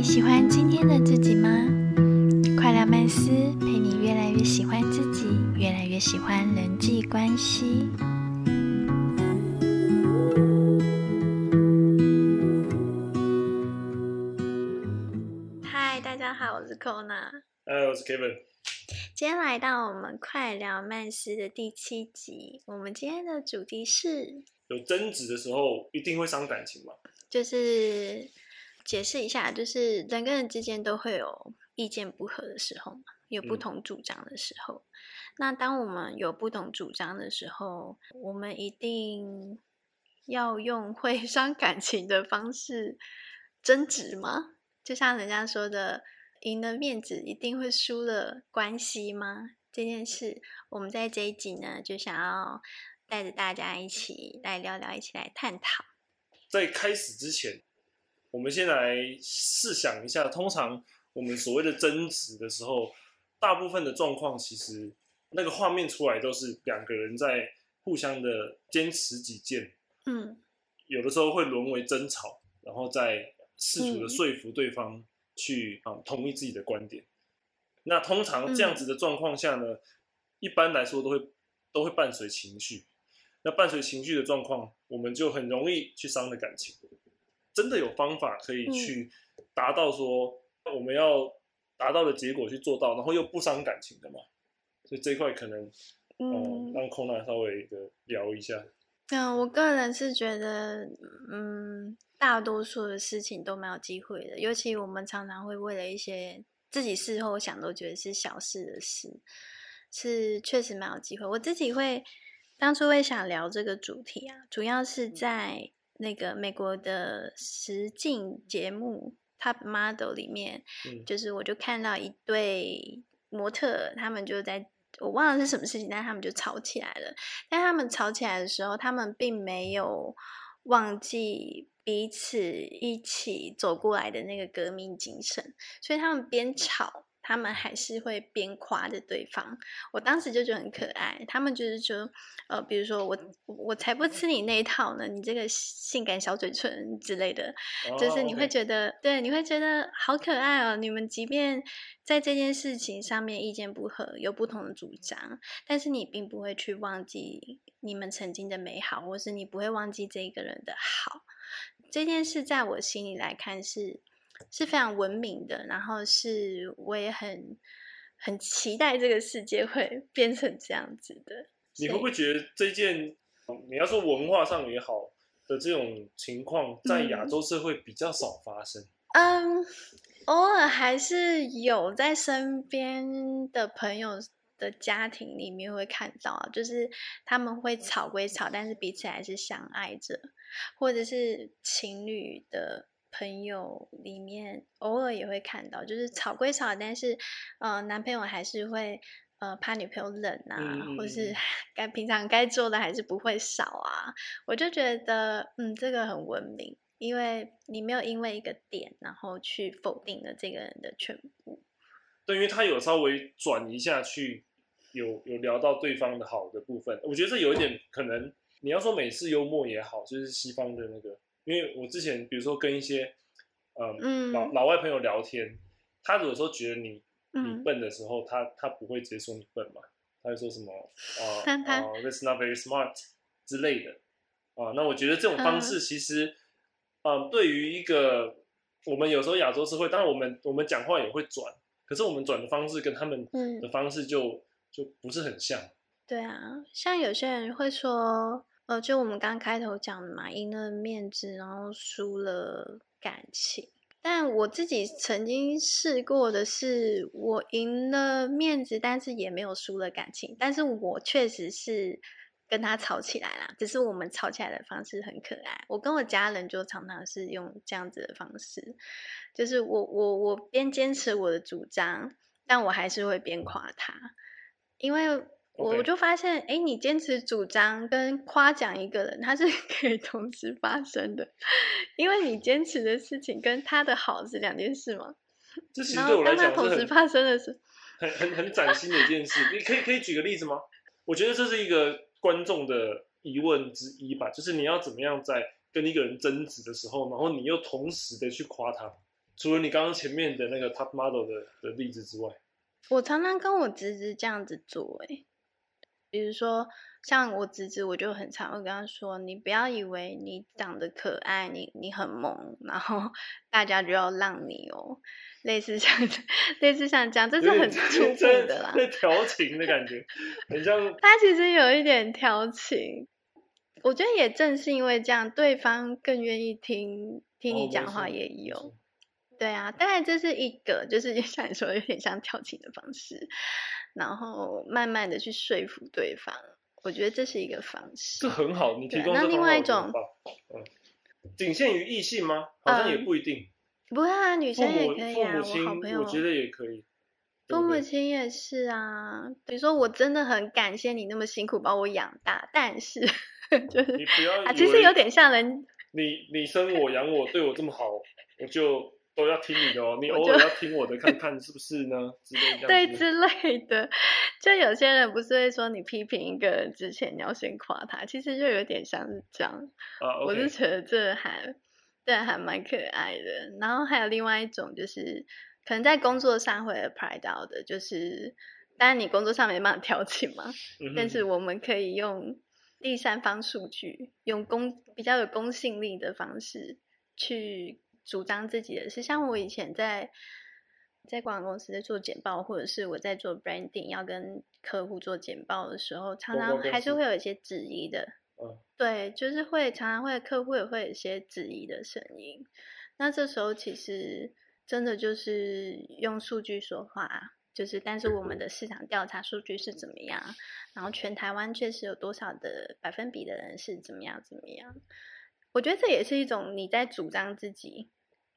你喜欢今天的自己吗？快乐曼斯陪你越来越喜欢自己，越来越喜欢人际关系。嗨，大家好，我是 Kona。嗨，我是 Kevin。今天来到我们快聊曼斯的第七集，我们今天的主题是有争执的时候一定会伤感情吗？就是解释一下，就是人跟人之间都会有意见不合的时候嘛，有不嗯同主张的时候。那当我们有不同主张的时候，我们一定要用会 伤感情的方式争执吗？就像人家说的，赢了面子一定会输了关系吗？这件事，我们在这一集呢，就想要带着大家一起来聊聊，一起来探讨。在开始之前，我们先来试想一下，通常我们所谓的争执的时候，大部分的状况其实那个画面出来都是两个人在互相的坚持己见，嗯有的时候会沦为争吵，然后再试图的嗯说服对方去啊、同意自己的观点。那通常这样子的状况下呢，一般来说都会都会伴随情绪。那伴随情绪的状况，我们就很容易去伤了感情。真的有方法可以去达到说我们要达到的结果去做到，然后又不伤感情的嘛？所以这一块可能，嗯、嗯让空娜稍微的聊一下。嗯，我个人是觉得，嗯，大多数的事情都蛮有机会的，尤其我们常常会为了一些自己事后想都觉得是小事的事，是确实蛮有机会。我自己会当初会想聊这个主题啊，主要是在那个美国的实境节目 Top Model 里面，嗯就是我就看到一对模特，他们就在我忘了是什么事情，但他们就吵起来了。但他们吵起来的时候，他们并没有忘记彼此一起走过来的那个革命精神，所以他们边吵，他们还是会边夸着对方。我当时就觉得很可爱，他们就是说，呃，比如说我我才不吃你那一套呢，你这个性感小嘴唇之类的，就是你会觉得，对，你会觉得好可爱哦。你们即便在这件事情上面意见不合，有不同的主张，但是你并不会去忘记你们曾经的美好，或是你不会忘记这个人的好。这件事在我心里来看是是非常文明的，然后是我也很很期待这个世界会 变成这样子的。你会不会觉得这件，你要说文化上也好的这种情况，在亚嗯洲社会比较少发生？嗯，偶尔还是有在身边的朋友的家庭里面会看到啊，就是他们会吵归吵，但是彼此还是相爱着，或者是情侣的朋友里面偶尔也会看到，就是吵归吵，但是呃，男朋友还是会。呃，怕女朋友冷啊，或是嗯 该平常该做的还是不会少啊，我就觉得，嗯，这个很文明，因为你没有因为一个点，然后去否定了这个人的全部。对，因为他有稍微转一下去，有有聊到对方的好的部分，我觉得这有一点可能，你要说美式幽默也好，就是西方的那个，因为我之前比如说跟一些呃嗯。老老外朋友聊天，他有时候觉得你你嗯。笨的时候，他他不会直接说你笨嘛，他会说什么呃但 他呃 that's not very smart 之类的。啊、那我觉得这种方嗯。式其实，嗯、对于一个我们有时候亚洲社会，当然我们我们讲话也会转，可是我们转的方式跟他们嗯。的方式就、就不是很像。对啊，像有些人会说，呃，就我们刚开头讲的嘛，赢了面子，然后输了感情。但我自己曾经试过的是，我赢了面子，但是也没有输了感情。但是我确实是跟他吵起来啦，只是我们吵起来的方式很可爱。我跟我家人就常常是用这样子的方式，就是我我我边坚持我的主张，但我还是会边夸他，因为我我就发现，哎，你坚持主张跟夸奖一个人，他是 可以同时发生的，因为你坚持的事情跟他的好是两件事嘛。这其实然对我来讲同时发生的是，很很很崭新的一件事。你可以可以举个例子吗？我觉得这是一个观众的疑问之一吧，就是你要怎么样在跟一个人争执的时候，然后你又同时的去夸他。除了你刚刚前面的那个 top model 的的例子之外，我常常跟我侄子这样子做、欸，比如说像我侄子，我就很常会跟他说：“你不要以为你长得可爱，你你很萌，然后 大家就要让你哦。”类似像类似像这样，这是很粗暴的啦，在调情的感觉，很像。他其实有一点调情，我觉得也正是因为这样，对方更愿意听听你讲话，也有。对啊，当然这是一个，就是像你说，有点像调情的方式，然后慢慢的去说服对方，我觉得这是一个方式。这很好，你提供那另外一种，嗯，仅限于异性吗？好像也不一定。不会啊，女生也可以啊，我好朋友，我觉得也可以。父母亲也是啊，比如说我真的很感谢你那么辛苦把我养大，但是就是你不要啊，其实有点像人，你你生我养我对我这么好，我就都要听你的哦，你偶尔要听我的，看看是不是呢？之类对之类的，就有些人不是会说你批评一个人之前你要先夸他，其实就有点像是这样啊，我是觉得这还。对，还蛮可爱的。然后还有另外一种，就是可能在工作上会 apply 到的，就是当然你工作上没办法调情嘛，但是我们可以用第三方数据，用公比较有公信力的方式去主张自己的事。像我以前在在广告公司在做简报，或者是我在做 branding 要跟客户做简报的时候，常常还是会有一些质疑的。对，就是会常常会客户也会有一些质疑的声音，那这时候其实真的就是用数据说话，就是但是我们的市场调查数据是怎么样，然后全台湾确实有多少的百分比的人是怎么样怎么样，我觉得这也是一种你在主张自己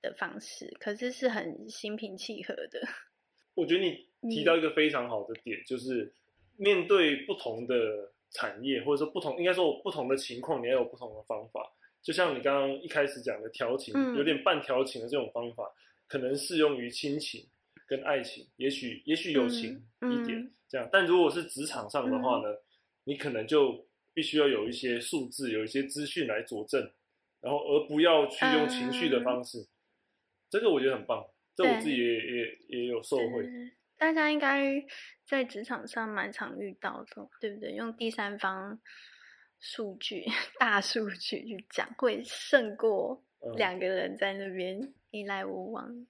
的方式，可是是很心平气和的。我觉得你提到一个非常好的点，就是面对不同的。产业或者说不同，应该说不同的情况，你要有不同的方法。就像你刚刚一开始讲的调情，有点半调情的这种方法，可能适用于亲情跟爱情，也许也许友情一点这样。但如果是职场上的话呢，你可能就必须要有一些数字，有一些资讯来佐证，然后而不要去用情绪的方式。这个我觉得很棒，这我自己也也也有受惠。大家应该在职场上蛮常遇到的，对不对？用第三方数据、大数据去讲，会胜过两个人在那边你来我往。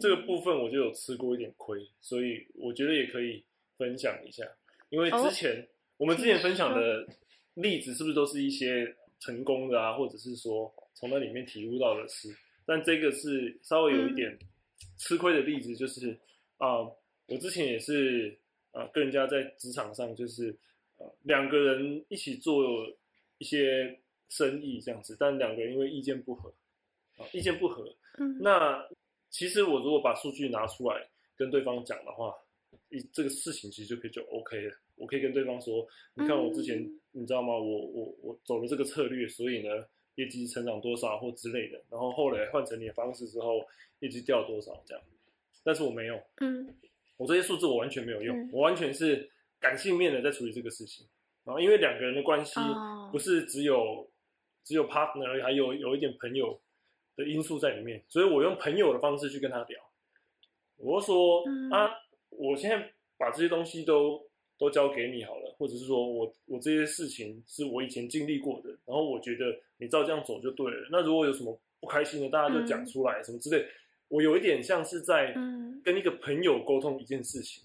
这个部分我就有吃过一点亏，所以我觉得也可以分享一下。因为之前我们之前分享的例子，是不是都是一些成功的啊，或者是说从那里面体悟到的事？但这个是稍微有一点吃亏的例子，就是啊。我之前也是啊，跟人家在职场上就是呃两个人一起做一些生意这样子，但两个人因为意见不合啊，意见不合，嗯，那其实我如果把数据拿出来跟对方讲的话，一这个事情其实就可以就 OK 了。我可以跟对方说，你看我之前你知道吗？我我我走了这个策略，所以呢业绩成长多少或之类的，然后后来换成你的方式之后，业绩掉多少这样，但是我没有，嗯。我这些数字我完全没有用，我完全是感性面的在处理这个事情。然后因为两个人的关系不是只有只有 partner，还有有一点朋友的因素在里面，所以我用朋友的方式去跟他聊。我说啊，我现在把这些东西都都交给你好了，或者是说我我这些事情是我以前经历过的，然后我觉得你照这样走就对了。那如果有什么不开心的，大家就讲出来，什么之类。我有一点像是在跟一个朋友沟通一件事情，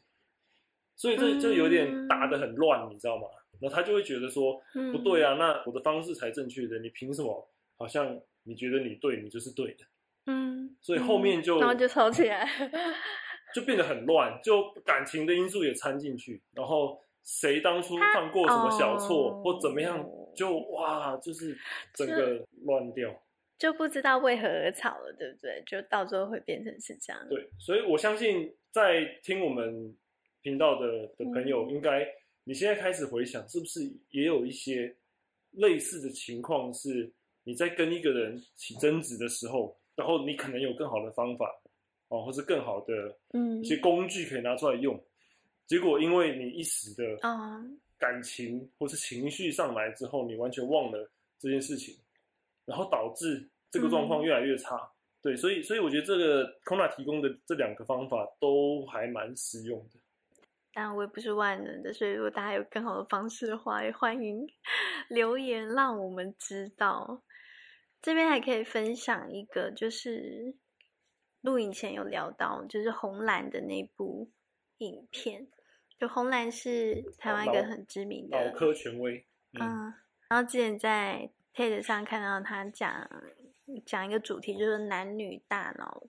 所以这就有点打得很乱，你知道吗？然后他就会觉得说不对啊，那我的方式才正确的，你凭什么？好像你觉得你对，你就是对的。嗯，所以后面就然后就吵起来，就变得很乱，就感情的因素也掺进去，然后谁当初犯过什么小错或怎么样，就哇，就是整个乱掉。就不知道为何而吵了，对不对？就到最后会变成是这样。对，所以我相信在听我们频道的的朋友，应该你现在开始回想，是不是也有一些类似的情况？是你在跟一个人起争执的时候，然后你可能有更好的方法哦，或是更好的嗯一些工具可以拿出来用，结果因为你一时的啊感情或是情绪上来之后，你完全忘了这件事情。然后导致这个状况越来越差，对对，所以所以我觉得这个 Kona 提供的这两个方法都还蛮实用的。当然，我也不是万能的，所以如果大家有更好的方式的话，也欢迎 留言让我们知道。这边还可以分享一个，就是录影前有聊到，就是红蓝的那部影片。就红蓝是台湾一个很知名的脑科权威，嗯，然后之前在 TED 上看到他讲讲一个主题，就是男女大脑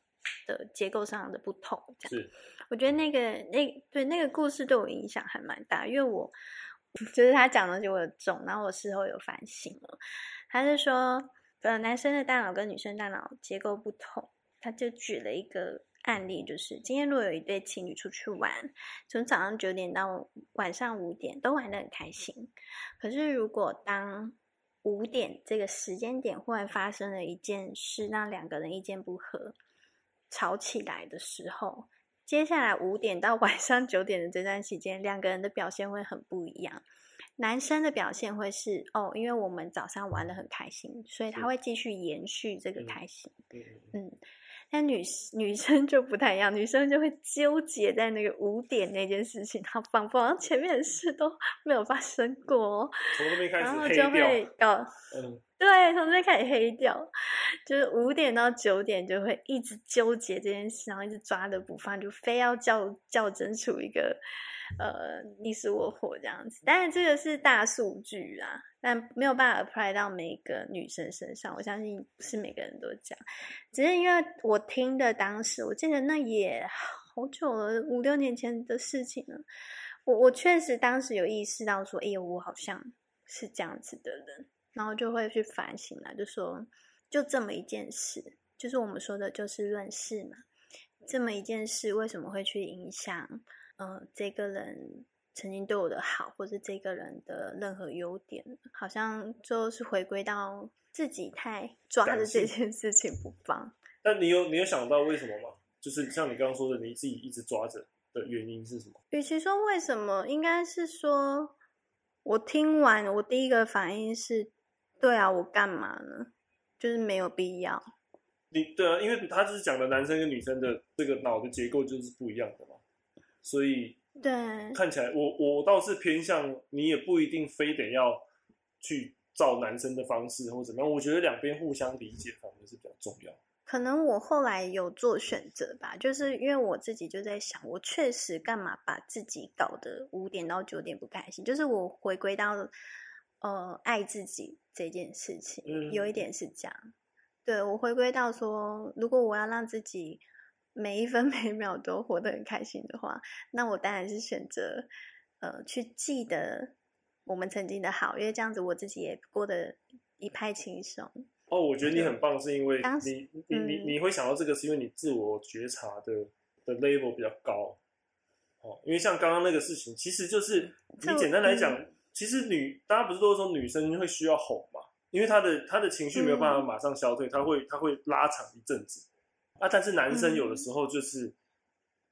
的结构上的不同。是，我觉得那个那对那个故事对我影响还蛮大，因为我就是他讲的就我有中，然后我事后有反省了。他是说，呃，男生的大脑跟女生大脑结构不同，他就举了一个。案例就是，今天如果有一对情侣出去玩，从早上九点到晚上五点都玩的很开心。可是如果当五点这个时间点忽然发生了一件事，让两个人意见不合，吵起来的时候，接下来五点到晚上九点的这段时间，两个人的表现会很不一样。男生的表现会是哦，因为我们早上玩的很开心，所以他会继续延续这个开心。嗯。但女女生就不太一样，女生就会纠结在那个五点那件事情，她仿佛前面的事都 没有发生过，然后就会搞，嗯，对，从这边开始黑掉，就是五点到九点就会一直纠结这件事，然后一直抓着不放，就非要较较真出一个。呃，你死我活这样子，但是这个是大数据啊，但没有办法 apply 到每个女生身上。我相信不是每个人都这样，只是因为我听的当时，我记得那也好久了，五六年前的事情了。我我确实当时有意识到说，哎，我好像是这样子的人，然后就会去反省了，就说就这么一件事，就是我们说的就事论事嘛，这么一件事为什么会去影响？呃，这个人曾经对我的好，或者这个人的任何优点，好像最后是回归到自己太抓着这件事情不放。但你有你有想到为什么吗？就是像你刚刚说的，你自己一直抓着的原因是什么？与其说为什么，应该是说，我听完我第一个反应是，对啊，我干嘛呢？就是没有必要。你对啊，因为他就是讲的男生跟女生的这个脑的结构就是不一样的嘛。所以，对，看起来我我倒是偏向你，也不一定非得要去照男生的方式或怎么样。我觉得两边互相理解反而是比较重要。可能我后来有做选择吧，就是因为我自己就在想，我确实干嘛把自己搞得五点到九点不开心？就是我回归到呃爱自己这件事情，有一点是这样。对我回归到说，如果我要让自己。每一分每秒都活得很开心的话，那我当然是选择，呃，去记得我们曾经的好，因为这样子我自己也过得一派轻松。哦，我觉得你很棒，是因为你你你你会想到这个，是因为你自我觉察的的 level 比较高。哦，因为像刚刚那个事情，其实就是你简单来讲，其实女大家不是都说女生会需要哄嘛？因为她的她的情绪没有办法马上消退，她会她会拉长一阵子。啊，但是男生有的时候就是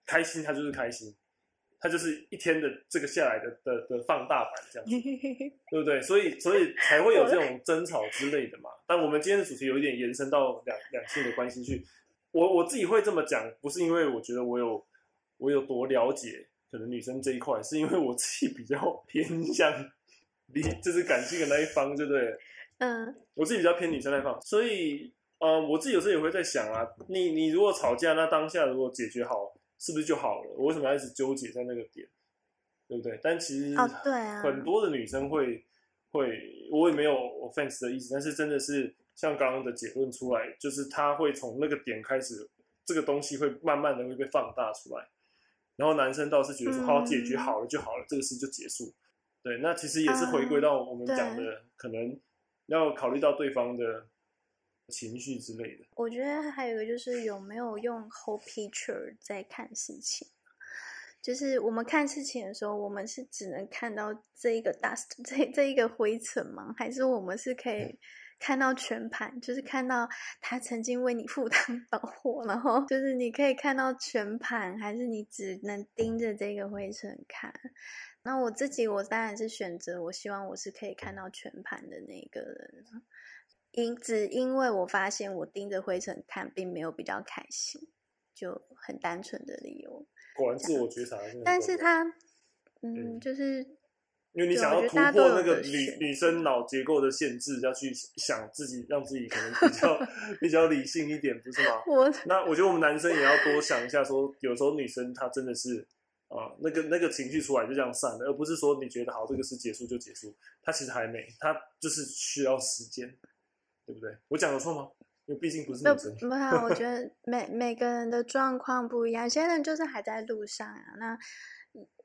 开心，他就是开心，他就是一天的这个下来的的的放大版这样子，对不对？所以所以才会有这种争吵之类的嘛。但我们今天的主题有一点延伸到两两性的关系去，我我自己会这么讲，不是因为我觉得我有我有多了解可能女生这一块，是因为我自己比较偏向你就是感性的那一方，对不对？嗯，我自己比较偏女生那一方，所以。嗯，我自己有时候也会在想啊，你你如果吵架，那当下如果解决好，是不是就好了？我为什么要一直纠结在那个点，对不对？但其实对啊，很多的女生会会，我也没有 offense 的意思，但是真的是像刚刚的结论出来，就是她会从那个点开始，这个东西会慢慢的会被放大出来，然后男生倒是觉得说，好解决好了就好了，这个事就结束。对，那其实也是回归到我们讲的，可能要考虑到对方的。情绪之类的，我觉得还有一个就是有没有用 whole picture 在看事情，就是我们看事情的时候，我们是只能看到这一个 dust 这这一个灰尘吗？还是我们是可以看到全盘，就是看到他曾经为你赴汤蹈火，然后就是你可以看到全盘，还是你只能盯着这个灰尘看？那我自己，我当然是选择，我希望我是可以看到全盘的那个人。因只因为我发现我盯着灰尘看，并没有比较开心，就很单纯的理由。果然自我觉察，但是他，嗯，就是因为你想要突破那个女女生脑结构的限制，要去想自己，让自己可能比较 比较理性一点，不是吗？我那我觉得我们男生也要多想一下，说有时候女生她真的是。啊，那个那个情绪出来就这样散了，而不是说你觉得好，这个事结束就结束，它其实还没，它就是需要时间，对不对？我讲的错吗？因为毕竟不是女生。不，我觉得 每每个人的状况不一样，有些人就是还在路上啊，那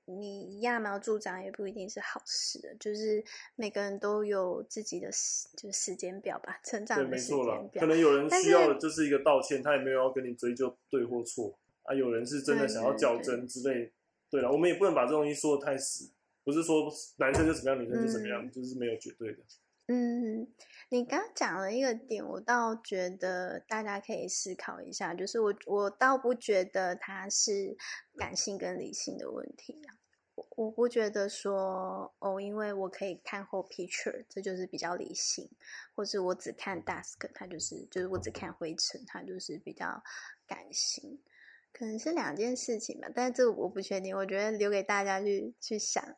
你揠苗助长也不一定是好事，就是每个人都有自己的时，就是时间表吧，成长的时间表。可能有人需要的就是一个道歉，他也没有要跟你追究对或错。啊，有人是真的想要较真之类，对了，我们也不能把这东西说的太死，不是说男生就怎么样，女生就怎么样，就是没有绝对的。嗯，你刚讲了一个点，我倒觉得大家可以思考一下，就是我我倒不觉得它是感性跟理性的问题，我我不觉得说哦，因为我可以看后 picture，这就是比较理性，或是我只看 dust，它就是就是我只看灰尘，它就是比较感性。可能是两件事情吧，但是这个我不确定，我觉得留给大家去去想。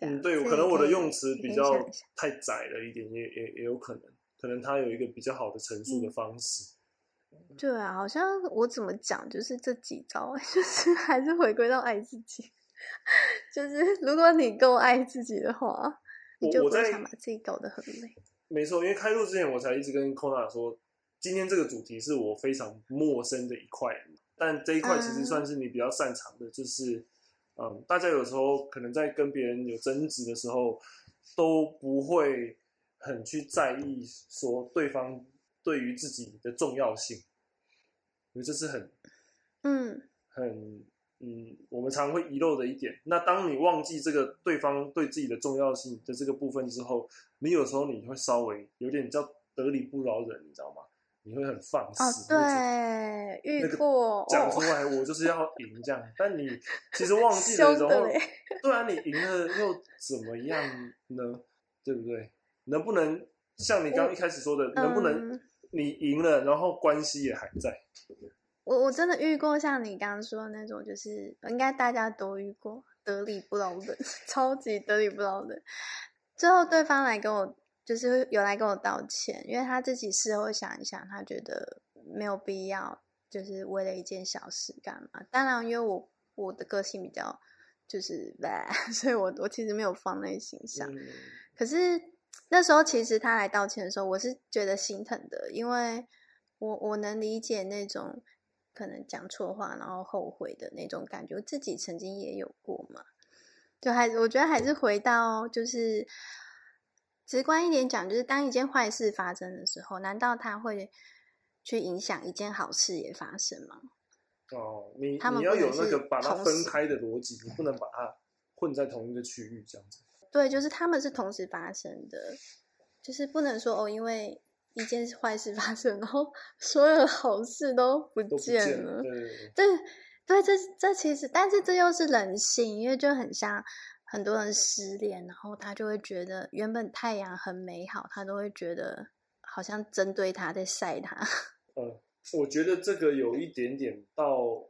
嗯，对，可能我的用词比较太窄了一点，也也也有可能，可能他有一个比较好的陈述的方式。对啊，好像我怎么讲，就是这几招，就是还是回归到爱自己。就是如果你够爱自己的话，你就不想把自己搞得很累。没错，因为开录之前，我才一直跟 Kona 说，今天这个主题是我非常陌生的一块。但这一块其实算是你比较擅长的，就是，嗯，大家有时候可能在跟别人有争执的时候，都不会很去在意说对方对于自己的重要性，因为这是很，嗯，很，嗯，我们常会遗漏的一点。那当你忘记这个对方对自己的重要性的这个部分之后，你有时候你会稍微有点叫得理不饶人，你知道吗？你会很放肆，对，遇过讲出来，我就是要赢这样。但你其实忘记了，然后对啊，你赢了又怎么样呢？对不对？能不能像你刚一开始说的，能不能你赢了，然后关系也还在？我我真的遇过像你刚刚说的那种，就是应该大家都遇过得理不饶人，超级得理不饶人。最后对方来跟我。就是有来跟我道歉，因为他自己事后想一想，他觉得没有必要，就是为了一件小事干嘛？当然，因为我我的个性比较就是，所以我我其实没有放在心上。可是那时候其实他来道歉的时候，我是觉得心疼的，因为我我能理解那种可能讲错话然后后悔的那种感觉，我自己曾经也有过嘛。就还我觉得还是回到就是。直观一点讲，就是当一件坏事发生的时候，难道他会去影响一件好事也发生吗？哦，你你要有那个把它分开的逻辑，你不能把它混在同一个区域这样子。对，就是他们是同时发生的，就是不能说哦，因为一件坏事发生，然后 所有的好事都不见了。对对，这这其实，但是这又是人性，因为就很像。很多人失恋，然后他就会觉得原本太阳很美好，他都会觉得好像针对他在晒他。嗯，我觉得这个有一点点到，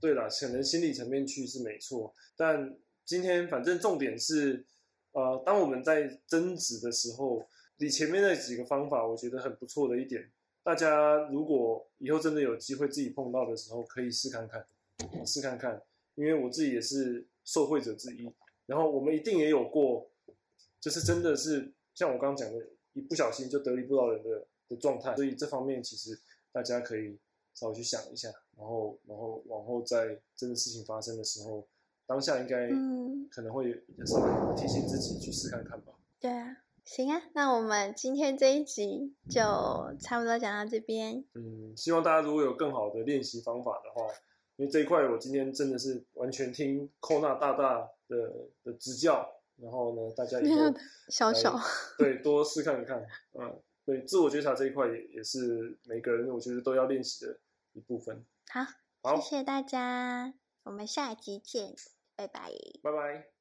对了，可能心理层面去是没错，但今天反正重点是，呃，当我们在争执的时候，你前面那几个方法，我觉得很不错的一点，大家如果以后真的有机会自己碰到的时候，可以试看看，试看看，因为我自己也是受惠者之一。然后我们一定也有过，就是真的是像我刚刚讲的，一不小心就得理不饶人的的状态。所以这方面其实大家可以稍微去想一下，然后然后往后在真的事情发生的时候，当下应该可能会稍微提醒自己去试看看吧。对啊，行啊，那我们今天这一集就差不多讲到这边。嗯，希望大家如果有更好的练习方法的话。因为这一块我今天真的是完全听寇娜大大的的指教，然后呢，大家以后 小小对多试看看，嗯，对自我觉察这一块也也是每个人我觉得都要练习的一部分。好，谢谢大家，我们下一集见，拜拜，拜拜。